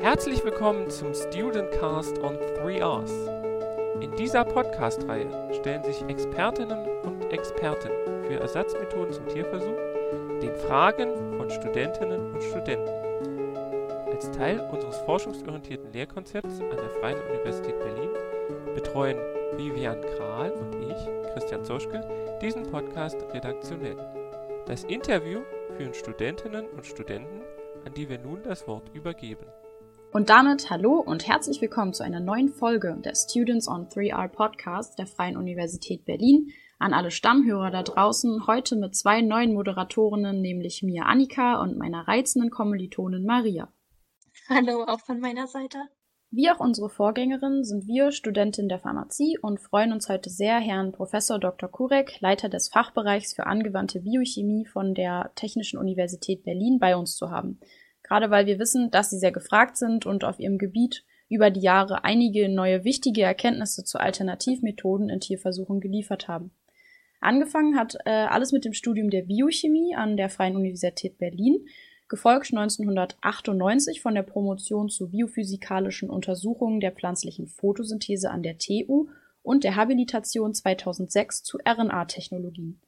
Herzlich willkommen zum Student Cast on 3Rs. In dieser Podcast-Reihe stellen sich Expertinnen und Experten für Ersatzmethoden zum Tierversuch den Fragen von Studentinnen und Studenten. Als Teil unseres forschungsorientierten Lehrkonzepts an der Freien Universität Berlin betreuen Vivian Kral und ich, Christian Zoschke, diesen Podcast redaktionell. Das Interview führen Studentinnen und Studenten, an die wir nun das Wort übergeben. Und damit hallo und herzlich willkommen zu einer neuen Folge der Students on 3R Podcast der Freien Universität Berlin. An alle Stammhörer da draußen, heute mit zwei neuen Moderatorinnen, nämlich mir Annika und meiner reizenden Kommilitonin Maria. Hallo, auch von meiner Seite. Wie auch unsere Vorgängerin sind wir Studentin der Pharmazie und freuen uns heute sehr, Herrn Professor Dr. Kurek, Leiter des Fachbereichs für angewandte Biochemie von der Technischen Universität Berlin, bei uns zu haben. Gerade weil wir wissen, dass sie sehr gefragt sind und auf ihrem Gebiet über die Jahre einige neue wichtige Erkenntnisse zu Alternativmethoden in Tierversuchen geliefert haben. Angefangen hat äh, alles mit dem Studium der Biochemie an der Freien Universität Berlin, gefolgt 1998 von der Promotion zu biophysikalischen Untersuchungen der pflanzlichen Photosynthese an der TU und der Habilitation 2006 zu RNA-Technologien.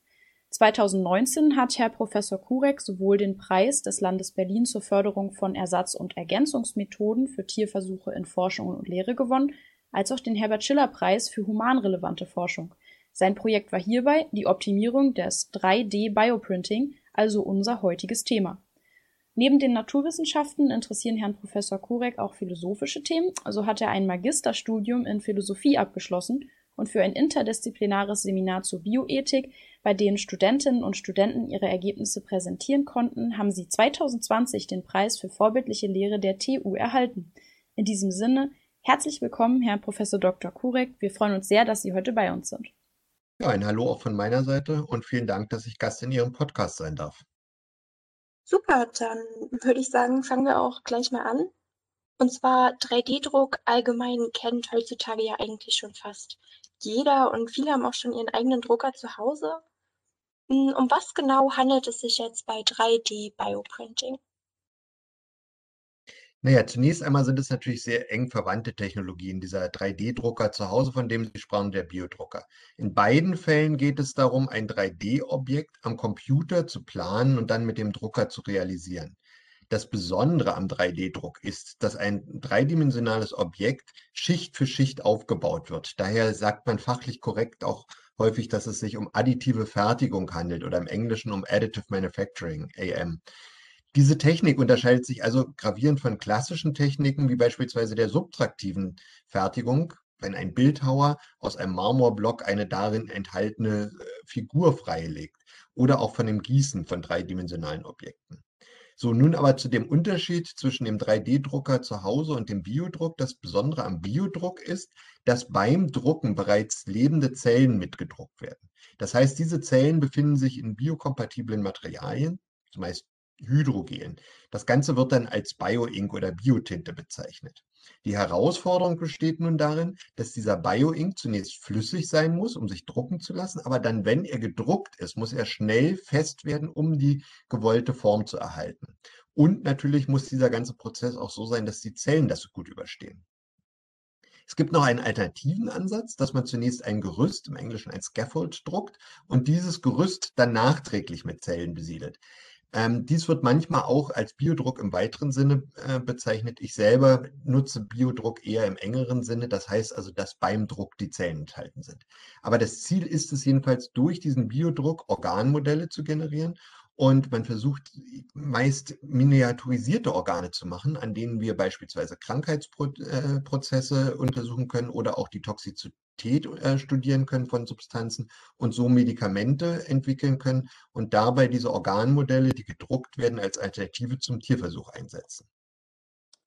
2019 hat Herr Professor Kurek sowohl den Preis des Landes Berlin zur Förderung von Ersatz- und Ergänzungsmethoden für Tierversuche in Forschung und Lehre gewonnen, als auch den Herbert-Schiller-Preis für humanrelevante Forschung. Sein Projekt war hierbei die Optimierung des 3D-Bioprinting, also unser heutiges Thema. Neben den Naturwissenschaften interessieren Herrn Professor Kurek auch philosophische Themen, also hat er ein Magisterstudium in Philosophie abgeschlossen und für ein interdisziplinares Seminar zur Bioethik, bei dem Studentinnen und Studenten ihre Ergebnisse präsentieren konnten, haben sie 2020 den Preis für vorbildliche Lehre der TU erhalten. In diesem Sinne, herzlich willkommen, Herr Professor Dr. Kurek. Wir freuen uns sehr, dass Sie heute bei uns sind. Ja, ein Hallo auch von meiner Seite und vielen Dank, dass ich Gast in Ihrem Podcast sein darf. Super, dann würde ich sagen, fangen wir auch gleich mal an. Und zwar 3D-Druck allgemein kennt heutzutage ja eigentlich schon fast jeder und viele haben auch schon ihren eigenen Drucker zu Hause. Hm, um was genau handelt es sich jetzt bei 3D-Bioprinting? Naja, zunächst einmal sind es natürlich sehr eng verwandte Technologien. Dieser 3D-Drucker zu Hause, von dem Sie sprachen, der Biodrucker. In beiden Fällen geht es darum, ein 3D-Objekt am Computer zu planen und dann mit dem Drucker zu realisieren. Das Besondere am 3D-Druck ist, dass ein dreidimensionales Objekt Schicht für Schicht aufgebaut wird. Daher sagt man fachlich korrekt auch häufig, dass es sich um additive Fertigung handelt oder im Englischen um Additive Manufacturing, AM. Diese Technik unterscheidet sich also gravierend von klassischen Techniken wie beispielsweise der subtraktiven Fertigung, wenn ein Bildhauer aus einem Marmorblock eine darin enthaltene äh, Figur freilegt oder auch von dem Gießen von dreidimensionalen Objekten. So, nun aber zu dem Unterschied zwischen dem 3D-Drucker zu Hause und dem Biodruck. Das Besondere am Biodruck ist, dass beim Drucken bereits lebende Zellen mitgedruckt werden. Das heißt, diese Zellen befinden sich in biokompatiblen Materialien, zumeist Hydrogen. Das Ganze wird dann als Bioink oder Biotinte bezeichnet. Die Herausforderung besteht nun darin, dass dieser Bioink zunächst flüssig sein muss, um sich drucken zu lassen, aber dann, wenn er gedruckt ist, muss er schnell fest werden, um die gewollte Form zu erhalten. Und natürlich muss dieser ganze Prozess auch so sein, dass die Zellen das gut überstehen. Es gibt noch einen alternativen Ansatz, dass man zunächst ein Gerüst, im Englischen ein Scaffold, druckt und dieses Gerüst dann nachträglich mit Zellen besiedelt. Ähm, dies wird manchmal auch als Biodruck im weiteren Sinne äh, bezeichnet. Ich selber nutze Biodruck eher im engeren Sinne. Das heißt also, dass beim Druck die Zellen enthalten sind. Aber das Ziel ist es jedenfalls, durch diesen Biodruck Organmodelle zu generieren. Und man versucht meist miniaturisierte Organe zu machen, an denen wir beispielsweise Krankheitsprozesse äh, untersuchen können oder auch die Toxizität äh, studieren können von Substanzen und so Medikamente entwickeln können und dabei diese Organmodelle, die gedruckt werden, als Alternative zum Tierversuch einsetzen.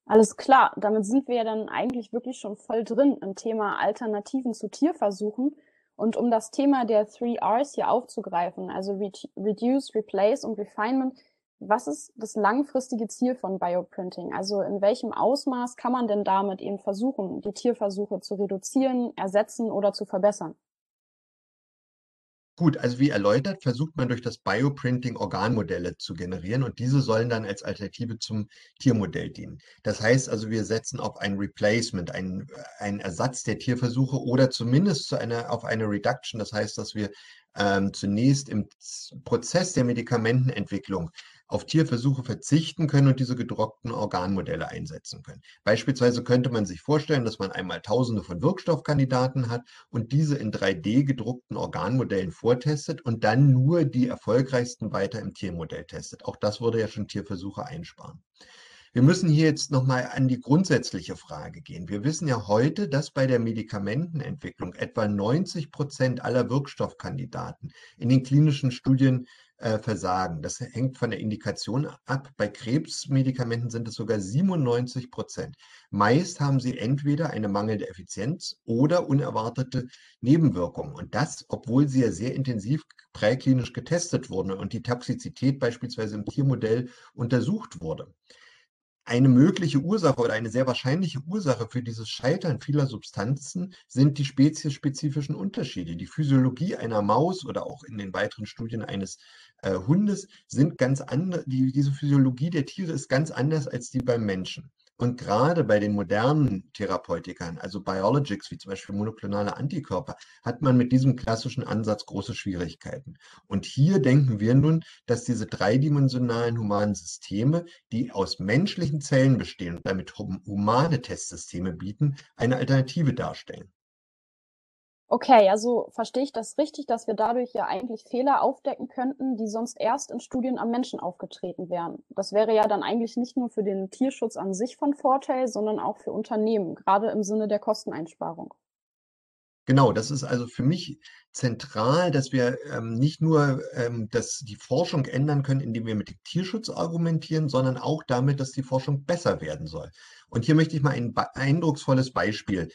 Alles klar, damit sind wir ja dann eigentlich wirklich schon voll drin im Thema Alternativen zu Tierversuchen. Und um das Thema der Three Rs hier aufzugreifen, also Reduce, Replace und Refinement, was ist das langfristige Ziel von Bioprinting? Also in welchem Ausmaß kann man denn damit eben versuchen, die Tierversuche zu reduzieren, ersetzen oder zu verbessern? Gut, also wie erläutert, versucht man durch das Bioprinting Organmodelle zu generieren und diese sollen dann als Alternative zum Tiermodell dienen. Das heißt also, wir setzen auf ein Replacement, einen, Ersatz der Tierversuche oder zumindest zu einer, auf eine Reduction. Das heißt, dass wir ähm, zunächst im Prozess der Medikamentenentwicklung auf Tierversuche verzichten können und diese gedruckten Organmodelle einsetzen können. Beispielsweise könnte man sich vorstellen, dass man einmal Tausende von Wirkstoffkandidaten hat und diese in 3D gedruckten Organmodellen vortestet und dann nur die erfolgreichsten weiter im Tiermodell testet. Auch das würde ja schon Tierversuche einsparen. Wir müssen hier jetzt nochmal an die grundsätzliche Frage gehen. Wir wissen ja heute, dass bei der Medikamentenentwicklung etwa 90 Prozent aller Wirkstoffkandidaten in den klinischen Studien äh, versagen. Das hängt von der Indikation ab. Bei Krebsmedikamenten sind es sogar 97 Prozent. Meist haben sie entweder eine mangelnde Effizienz oder unerwartete Nebenwirkungen. Und das, obwohl sie ja sehr intensiv präklinisch getestet wurden und die Toxizität beispielsweise im Tiermodell untersucht wurde eine mögliche Ursache oder eine sehr wahrscheinliche Ursache für dieses Scheitern vieler Substanzen sind die speziesspezifischen Unterschiede. Die Physiologie einer Maus oder auch in den weiteren Studien eines äh, Hundes sind ganz andere. Die, diese Physiologie der Tiere ist ganz anders als die beim Menschen. Und gerade bei den modernen Therapeutikern, also Biologics, wie zum Beispiel monoklonale Antikörper, hat man mit diesem klassischen Ansatz große Schwierigkeiten. Und hier denken wir nun, dass diese dreidimensionalen humanen Systeme, die aus menschlichen Zellen bestehen und damit humane Testsysteme bieten, eine Alternative darstellen. Okay, also verstehe ich das richtig, dass wir dadurch ja eigentlich Fehler aufdecken könnten, die sonst erst in Studien am Menschen aufgetreten wären. Das wäre ja dann eigentlich nicht nur für den Tierschutz an sich von Vorteil, sondern auch für Unternehmen, gerade im Sinne der Kosteneinsparung. Genau, das ist also für mich zentral, dass wir ähm, nicht nur ähm, dass die Forschung ändern können, indem wir mit dem Tierschutz argumentieren, sondern auch damit, dass die Forschung besser werden soll. Und hier möchte ich mal ein eindrucksvolles Beispiel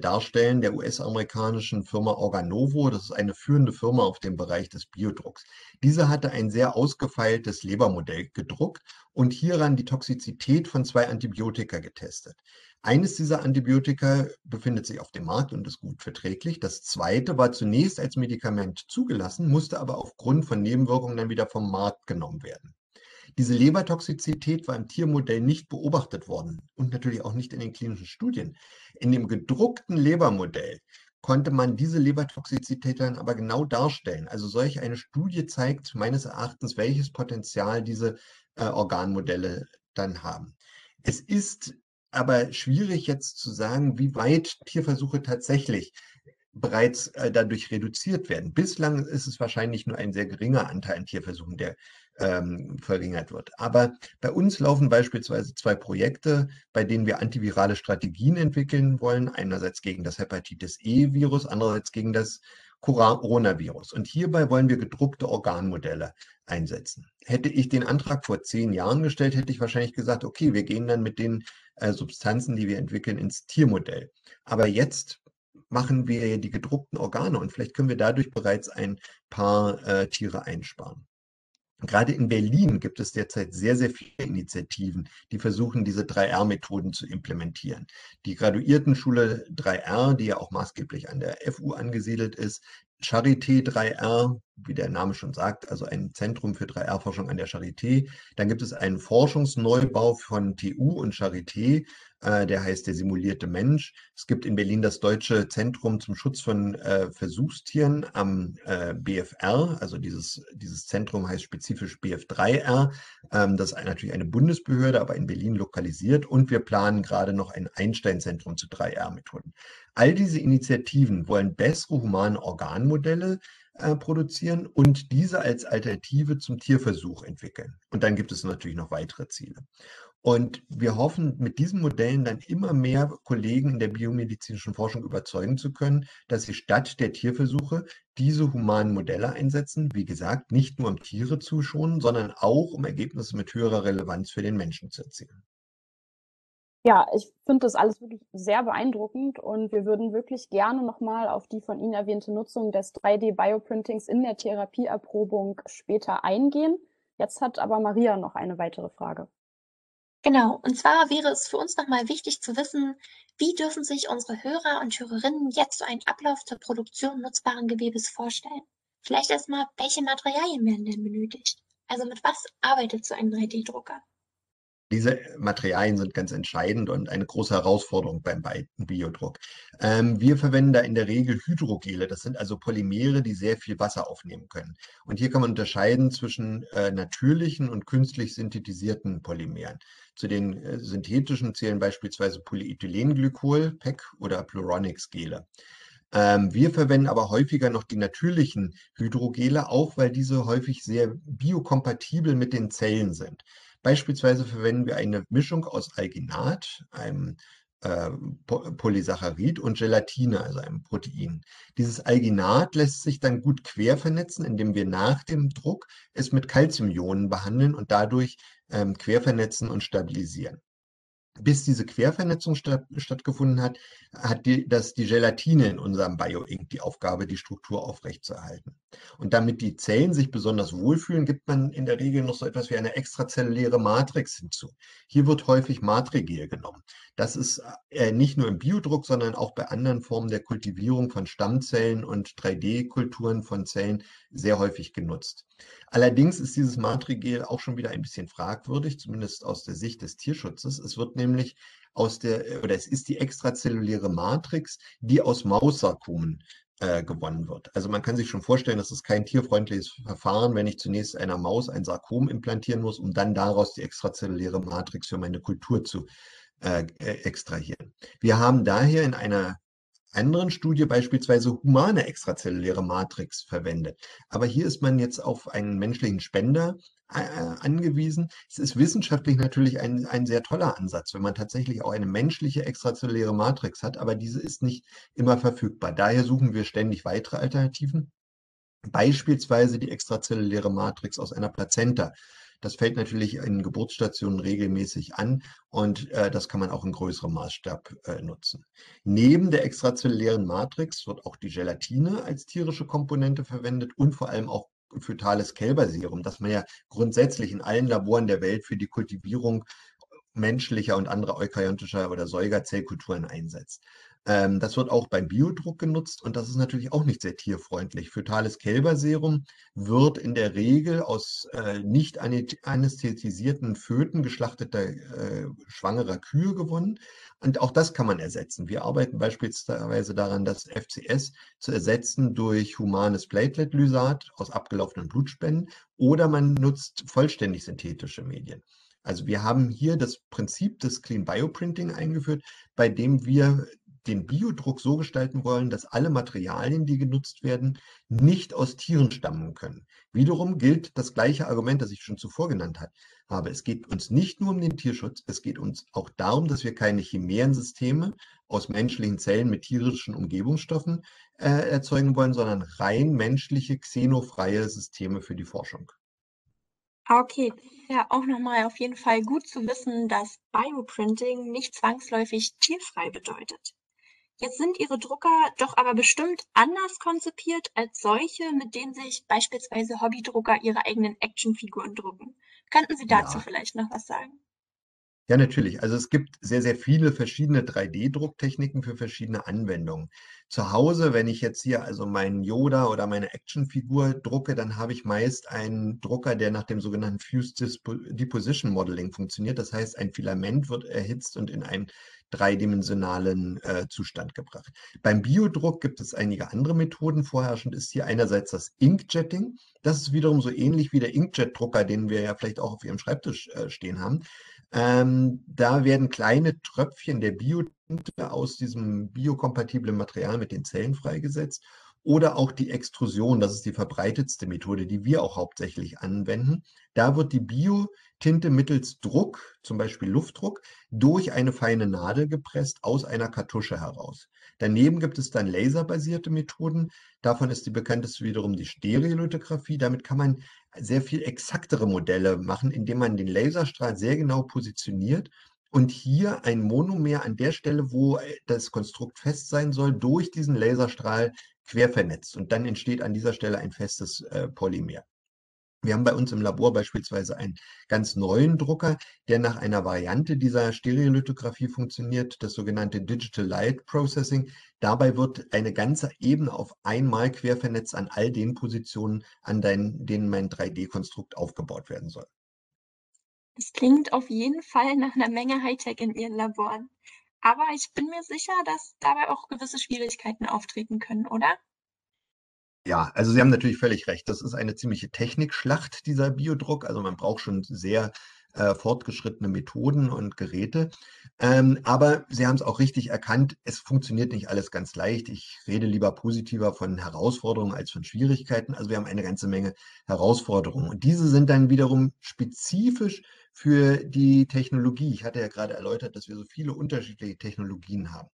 darstellen, der US-amerikanischen Firma Organovo. Das ist eine führende Firma auf dem Bereich des Biodrucks. Diese hatte ein sehr ausgefeiltes Lebermodell gedruckt und hieran die Toxizität von zwei Antibiotika getestet. Eines dieser Antibiotika befindet sich auf dem Markt und ist gut verträglich. Das zweite war zunächst als Medikament zugelassen, musste aber aufgrund von Nebenwirkungen dann wieder vom Markt genommen werden. Diese Lebertoxizität war im Tiermodell nicht beobachtet worden und natürlich auch nicht in den klinischen Studien. In dem gedruckten Lebermodell konnte man diese Lebertoxizität dann aber genau darstellen. Also solch eine Studie zeigt meines Erachtens, welches Potenzial diese äh, Organmodelle dann haben. Es ist aber schwierig jetzt zu sagen, wie weit Tierversuche tatsächlich bereits äh, dadurch reduziert werden. Bislang ist es wahrscheinlich nur ein sehr geringer Anteil an Tierversuchen, der ähm, verringert wird. Aber bei uns laufen beispielsweise zwei Projekte, bei denen wir antivirale Strategien entwickeln wollen. Einerseits gegen das Hepatitis E-Virus, andererseits gegen das Coronavirus. Und hierbei wollen wir gedruckte Organmodelle einsetzen. Hätte ich den Antrag vor zehn Jahren gestellt, hätte ich wahrscheinlich gesagt, okay, wir gehen dann mit den äh, Substanzen, die wir entwickeln, ins Tiermodell. Aber jetzt machen wir die gedruckten Organe und vielleicht können wir dadurch bereits ein paar äh, Tiere einsparen. Gerade in Berlin gibt es derzeit sehr, sehr viele Initiativen, die versuchen, diese 3R-Methoden zu implementieren. Die Graduiertenschule 3R, die ja auch maßgeblich an der FU angesiedelt ist, Charité 3R, wie der Name schon sagt, also ein Zentrum für 3R-Forschung an der Charité. Dann gibt es einen Forschungsneubau von TU und Charité, der heißt der simulierte Mensch. Es gibt in Berlin das Deutsche Zentrum zum Schutz von äh, Versuchstieren am äh, BFR. Also dieses, dieses Zentrum heißt spezifisch BF3R. Ähm, das ist natürlich eine Bundesbehörde, aber in Berlin lokalisiert. Und wir planen gerade noch ein Einstein-Zentrum zu 3R-Methoden. All diese Initiativen wollen bessere humane Organmodelle äh, produzieren und diese als Alternative zum Tierversuch entwickeln. Und dann gibt es natürlich noch weitere Ziele. Und wir hoffen, mit diesen Modellen dann immer mehr Kollegen in der biomedizinischen Forschung überzeugen zu können, dass sie statt der Tierversuche diese humanen Modelle einsetzen. Wie gesagt, nicht nur um Tiere zu schonen, sondern auch um Ergebnisse mit höherer Relevanz für den Menschen zu erzielen. Ja, ich finde das alles wirklich sehr beeindruckend und wir würden wirklich gerne nochmal auf die von Ihnen erwähnte Nutzung des 3D-Bioprintings in der Therapieerprobung später eingehen. Jetzt hat aber Maria noch eine weitere Frage. Genau, und zwar wäre es für uns nochmal wichtig zu wissen, wie dürfen sich unsere Hörer und Hörerinnen jetzt so einen Ablauf zur Produktion nutzbaren Gewebes vorstellen? Vielleicht erstmal, welche Materialien werden denn benötigt? Also mit was arbeitet so ein 3D-Drucker? Diese Materialien sind ganz entscheidend und eine große Herausforderung beim Biodruck. Ähm, wir verwenden da in der Regel Hydrogele. Das sind also Polymere, die sehr viel Wasser aufnehmen können. Und hier kann man unterscheiden zwischen äh, natürlichen und künstlich synthetisierten Polymeren. Zu den äh, synthetischen zählen beispielsweise Polyethylenglykol, PEG oder Pluronix-Gele. Ähm, wir verwenden aber häufiger noch die natürlichen Hydrogele, auch weil diese häufig sehr biokompatibel mit den Zellen sind. Beispielsweise verwenden wir eine Mischung aus Alginat, einem äh, Polysaccharid und Gelatine, also einem Protein. Dieses Alginat lässt sich dann gut quer vernetzen, indem wir nach dem Druck es mit Calciumionen behandeln und dadurch ähm, quer vernetzen und stabilisieren bis diese Quervernetzung statt, stattgefunden hat, hat die, das die Gelatine in unserem Bioink die Aufgabe, die Struktur aufrechtzuerhalten. Und damit die Zellen sich besonders wohlfühlen, gibt man in der Regel noch so etwas wie eine extrazelluläre Matrix hinzu. Hier wird häufig Matrigel genommen. Das ist äh, nicht nur im Biodruck, sondern auch bei anderen Formen der Kultivierung von Stammzellen und 3D-Kulturen von Zellen sehr häufig genutzt. Allerdings ist dieses Matrigel auch schon wieder ein bisschen fragwürdig, zumindest aus der Sicht des Tierschutzes. Es wird nämlich aus der, oder es ist die extrazelluläre Matrix, die aus Maussarkomen äh, gewonnen wird. Also man kann sich schon vorstellen, das ist kein tierfreundliches Verfahren, wenn ich zunächst einer Maus ein Sarkom implantieren muss, um dann daraus die extrazelluläre Matrix für meine Kultur zu äh, äh extrahieren. Wir haben daher in einer anderen Studie beispielsweise humane extrazelluläre Matrix verwendet. Aber hier ist man jetzt auf einen menschlichen Spender äh, angewiesen. Es ist wissenschaftlich natürlich ein, ein sehr toller Ansatz, wenn man tatsächlich auch eine menschliche extrazelluläre Matrix hat, aber diese ist nicht immer verfügbar. Daher suchen wir ständig weitere Alternativen. Beispielsweise die extrazelluläre Matrix aus einer Plazenta. Das fällt natürlich in Geburtsstationen regelmäßig an und äh, das kann man auch in größerem Maßstab äh, nutzen. Neben der extrazellulären Matrix wird auch die Gelatine als tierische Komponente verwendet und vor allem auch fötales Kälberserum, das man ja grundsätzlich in allen Laboren der Welt für die Kultivierung menschlicher und anderer eukaryotischer oder Säugerzellkulturen einsetzt. Ähm, das wird auch beim Biodruck genutzt und das ist natürlich auch nicht sehr tierfreundlich. Fötales Kälberserum wird in der Regel aus äh, nicht anästhesisierten Föten geschlachteter äh, schwangerer Kühe gewonnen und auch das kann man ersetzen. Wir arbeiten beispielsweise daran, das FCS zu ersetzen durch humanes Platelet-Lysat aus abgelaufenen Blutspenden oder man nutzt vollständig synthetische Medien. Also wir haben hier das Prinzip des Clean Bioprinting eingeführt, bei dem wir den Biodruck so gestalten wollen, dass alle Materialien, die genutzt werden, nicht aus Tieren stammen können. Wiederum gilt das gleiche Argument, das ich schon zuvor genannt habe. Es geht uns nicht nur um den Tierschutz, es geht uns auch darum, dass wir keine Chimären-Systeme aus menschlichen Zellen mit tierischen Umgebungsstoffen äh, erzeugen wollen, sondern rein menschliche, xenofreie Systeme für die Forschung. Okay, ja, auch nochmal auf jeden Fall gut zu wissen, dass Bioprinting nicht zwangsläufig tierfrei bedeutet. Jetzt sind Ihre Drucker doch aber bestimmt anders konzipiert als solche, mit denen sich beispielsweise Hobbydrucker ihre eigenen Actionfiguren drucken. Könnten Sie dazu Ja. vielleicht noch was sagen? Ja, natürlich. Also es gibt sehr, sehr viele verschiedene 3D-Drucktechniken für verschiedene Anwendungen. Zu Hause, wenn ich jetzt hier also meinen Yoda oder meine Actionfigur drucke, dann habe ich meist einen Drucker, der nach dem sogenannten Fused Dispo Deposition Modeling funktioniert. Das heißt, ein Filament wird erhitzt und in einen dreidimensionalen äh, Zustand gebracht. Beim Biodruck gibt es einige andere Methoden. Vorherrschend ist hier einerseits das Inkjetting. Das ist wiederum so ähnlich wie der Inkjet-Drucker, den wir ja vielleicht auch auf Ihrem Schreibtisch äh, stehen haben. Ähm, da werden kleine Tröpfchen der Biotinte aus diesem biokompatiblen Material mit den Zellen freigesetzt oder auch die Extrusion, das ist die verbreitetste Methode, die wir auch hauptsächlich anwenden. Da wird die Biotinte mittels Druck, zum Beispiel Luftdruck, durch eine feine Nadel gepresst aus einer Kartusche heraus. Daneben gibt es dann laserbasierte Methoden. Davon ist die bekannteste wiederum die Stereolithografie. Damit kann man sehr viel exaktere Modelle machen, indem man den Laserstrahl sehr genau positioniert und hier ein Monomer an der Stelle, wo äh, das Konstrukt fest sein soll, durch diesen Laserstrahl quer vernetzt. Und dann entsteht an dieser Stelle ein festes äh, Polymer. Wir haben bei uns im Labor beispielsweise einen ganz neuen Drucker, der nach einer Variante dieser Stereolithografie funktioniert, das sogenannte Digital Light Processing. Dabei wird eine ganze Ebene auf einmal quer vernetzt an all den Positionen, an denen mein 3D-Konstrukt aufgebaut werden soll. Das klingt auf jeden Fall nach einer Menge Hightech in Ihren Laboren. Aber ich bin mir sicher, dass dabei auch gewisse Schwierigkeiten auftreten können, oder? Ja, also Sie haben natürlich völlig recht. Das ist eine ziemliche Technikschlacht, dieser Biodruck. Also man braucht schon sehr äh, fortgeschrittene Methoden und Geräte. Ähm, aber Sie haben es auch richtig erkannt, es funktioniert nicht alles ganz leicht. Ich rede lieber positiver von Herausforderungen als von Schwierigkeiten. Also wir haben eine ganze Menge Herausforderungen. Und diese sind dann wiederum spezifisch für die Technologie. Ich hatte ja gerade erläutert, dass wir so viele unterschiedliche Technologien haben.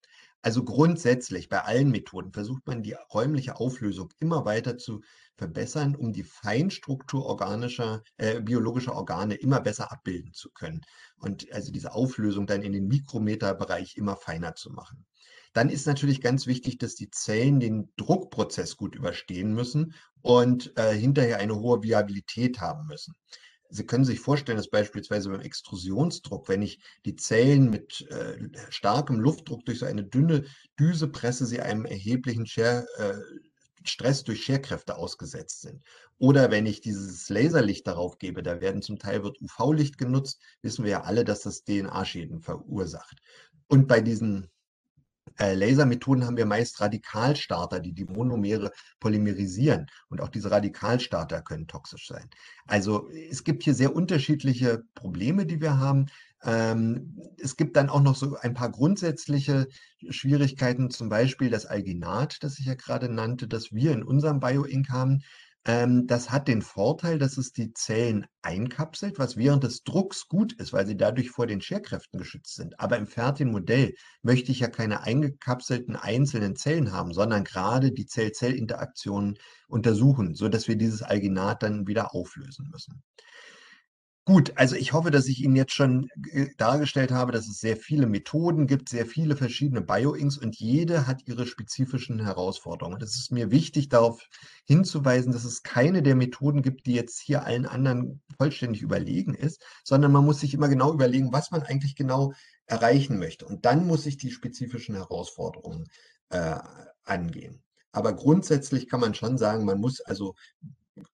Also grundsätzlich bei allen Methoden versucht man die räumliche Auflösung immer weiter zu verbessern, um die Feinstruktur organischer, äh, biologischer Organe immer besser abbilden zu können. Und also diese Auflösung dann in den Mikrometerbereich immer feiner zu machen. Dann ist natürlich ganz wichtig, dass die Zellen den Druckprozess gut überstehen müssen und äh, hinterher eine hohe Viabilität haben müssen. Sie können sich vorstellen, dass beispielsweise beim Extrusionsdruck, wenn ich die Zellen mit äh, starkem Luftdruck durch so eine dünne Düse presse, sie einem erheblichen Scher, äh, Stress durch Scherkräfte ausgesetzt sind. Oder wenn ich dieses Laserlicht darauf gebe, da werden zum Teil wird UV-Licht genutzt, wissen wir ja alle, dass das DNA-Schäden verursacht. Und bei diesen äh, Lasermethoden haben wir meist Radikalstarter, die die Monomere polymerisieren. Und auch diese Radikalstarter können toxisch sein. Also es gibt hier sehr unterschiedliche Probleme, die wir haben. Ähm, es gibt dann auch noch so ein paar grundsätzliche Schwierigkeiten, zum Beispiel das Alginat, das ich ja gerade nannte, das wir in unserem BioInk haben. Ähm, das hat den Vorteil, dass es die Zellen einkapselt, was während des Drucks gut ist, weil sie dadurch vor den Scherkräften geschützt sind. Aber im fertigen Modell möchte ich ja keine eingekapselten einzelnen Zellen haben, sondern gerade die Zell-Zell-Interaktionen untersuchen, sodass wir dieses Alginat dann wieder auflösen müssen. Gut, also ich hoffe, dass ich Ihnen jetzt schon äh, dargestellt habe, dass es sehr viele Methoden gibt, sehr viele verschiedene Bioinks und jede hat ihre spezifischen Herausforderungen. Es ist mir wichtig, darauf hinzuweisen, dass es keine der Methoden gibt, die jetzt hier allen anderen vollständig überlegen ist, sondern man muss sich immer genau überlegen, was man eigentlich genau erreichen möchte. Und dann muss ich die spezifischen Herausforderungen äh, angehen. Aber grundsätzlich kann man schon sagen, man muss also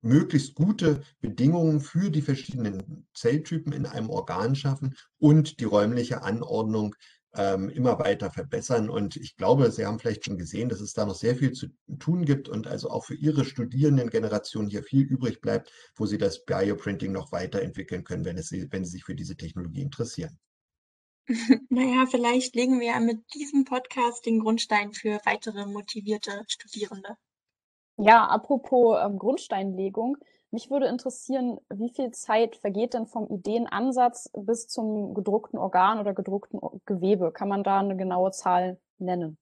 möglichst gute Bedingungen für die verschiedenen Zelltypen in einem Organ schaffen und die räumliche Anordnung ähm, immer weiter verbessern. Und ich glaube, Sie haben vielleicht schon gesehen, dass es da noch sehr viel zu tun gibt und also auch für Ihre Studierendengeneration hier viel übrig bleibt, wo Sie das Bioprinting noch weiterentwickeln können, wenn, es, wenn Sie sich für diese Technologie interessieren. Naja, vielleicht legen wir mit diesem Podcast den Grundstein für weitere motivierte Studierende. Ja, apropos ähm, Grundsteinlegung. Mich würde interessieren, wie viel Zeit vergeht denn vom Ideenansatz bis zum gedruckten Organ oder gedruckten Gewebe? Kann man da eine genaue Zahl nennen?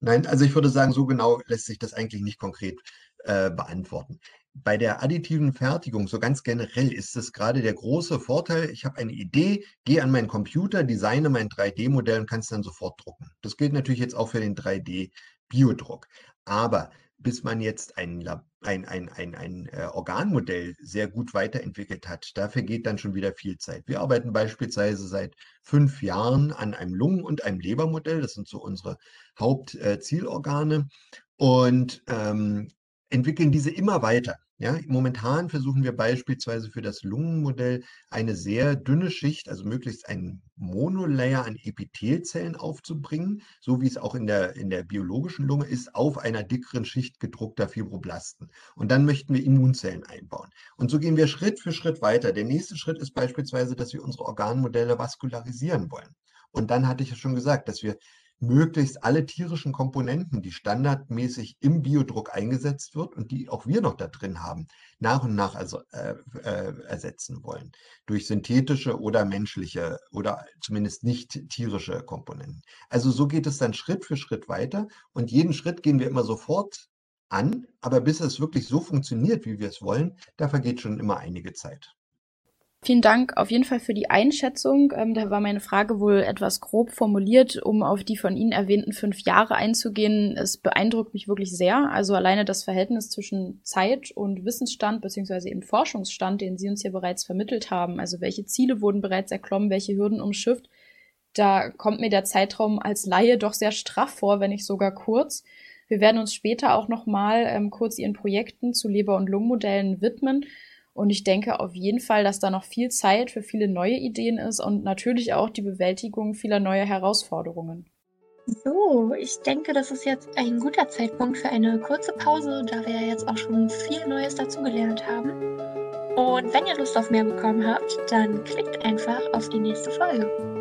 Nein, also ich würde sagen, so genau lässt sich das eigentlich nicht konkret äh, beantworten. Bei der additiven Fertigung, so ganz generell, ist es gerade der große Vorteil, ich habe eine Idee, gehe an meinen Computer, designe mein 3D-Modell und kann es dann sofort drucken. Das gilt natürlich jetzt auch für den 3D-Biodruck. Aber bis man jetzt ein, ein, ein, ein, ein äh, Organmodell sehr gut weiterentwickelt hat, da vergeht dann schon wieder viel Zeit. Wir arbeiten beispielsweise seit fünf Jahren an einem Lungen- und einem Lebermodell. Das sind so unsere Hauptzielorgane. Äh, und ähm, entwickeln diese immer weiter. Ja, momentan versuchen wir beispielsweise für das Lungenmodell eine sehr dünne Schicht, also möglichst einen Monolayer an Epithelzellen aufzubringen, so wie es auch in der, in der biologischen Lunge ist, auf einer dickeren Schicht gedruckter Fibroblasten. Und dann möchten wir Immunzellen einbauen. Und so gehen wir Schritt für Schritt weiter. Der nächste Schritt ist beispielsweise, dass wir unsere Organmodelle vaskularisieren wollen. Und dann hatte ich ja schon gesagt, dass wir möglichst alle tierischen Komponenten, die standardmäßig im Biodruck eingesetzt wird und die auch wir noch da drin haben, nach und nach also, äh, äh, ersetzen wollen. Durch synthetische oder menschliche oder zumindest nicht tierische Komponenten. Also so geht es dann Schritt für Schritt weiter und jeden Schritt gehen wir immer sofort an, aber bis es wirklich so funktioniert, wie wir es wollen, da vergeht schon immer einige Zeit. Vielen Dank auf jeden Fall für die Einschätzung. Ähm, da war meine Frage wohl etwas grob formuliert, um auf die von Ihnen erwähnten fünf Jahre einzugehen. Es beeindruckt mich wirklich sehr. Also alleine das Verhältnis zwischen Zeit und Wissensstand beziehungsweise eben Forschungsstand, den Sie uns hier bereits vermittelt haben. Also welche Ziele wurden bereits erklommen, welche Hürden umschifft. Da kommt mir der Zeitraum als Laie doch sehr straff vor, wenn nicht sogar kurz. Wir werden uns später auch noch mal ähm, kurz Ihren Projekten zu Leber- und Lungenmodellen widmen. Und ich denke auf jeden Fall, dass da noch viel Zeit für viele neue Ideen ist und natürlich auch die Bewältigung vieler neuer Herausforderungen. So, ich denke, das ist jetzt ein guter Zeitpunkt für eine kurze Pause, da wir ja jetzt auch schon viel Neues dazugelernt haben. Und wenn ihr Lust auf mehr bekommen habt, dann klickt einfach auf die nächste Folge.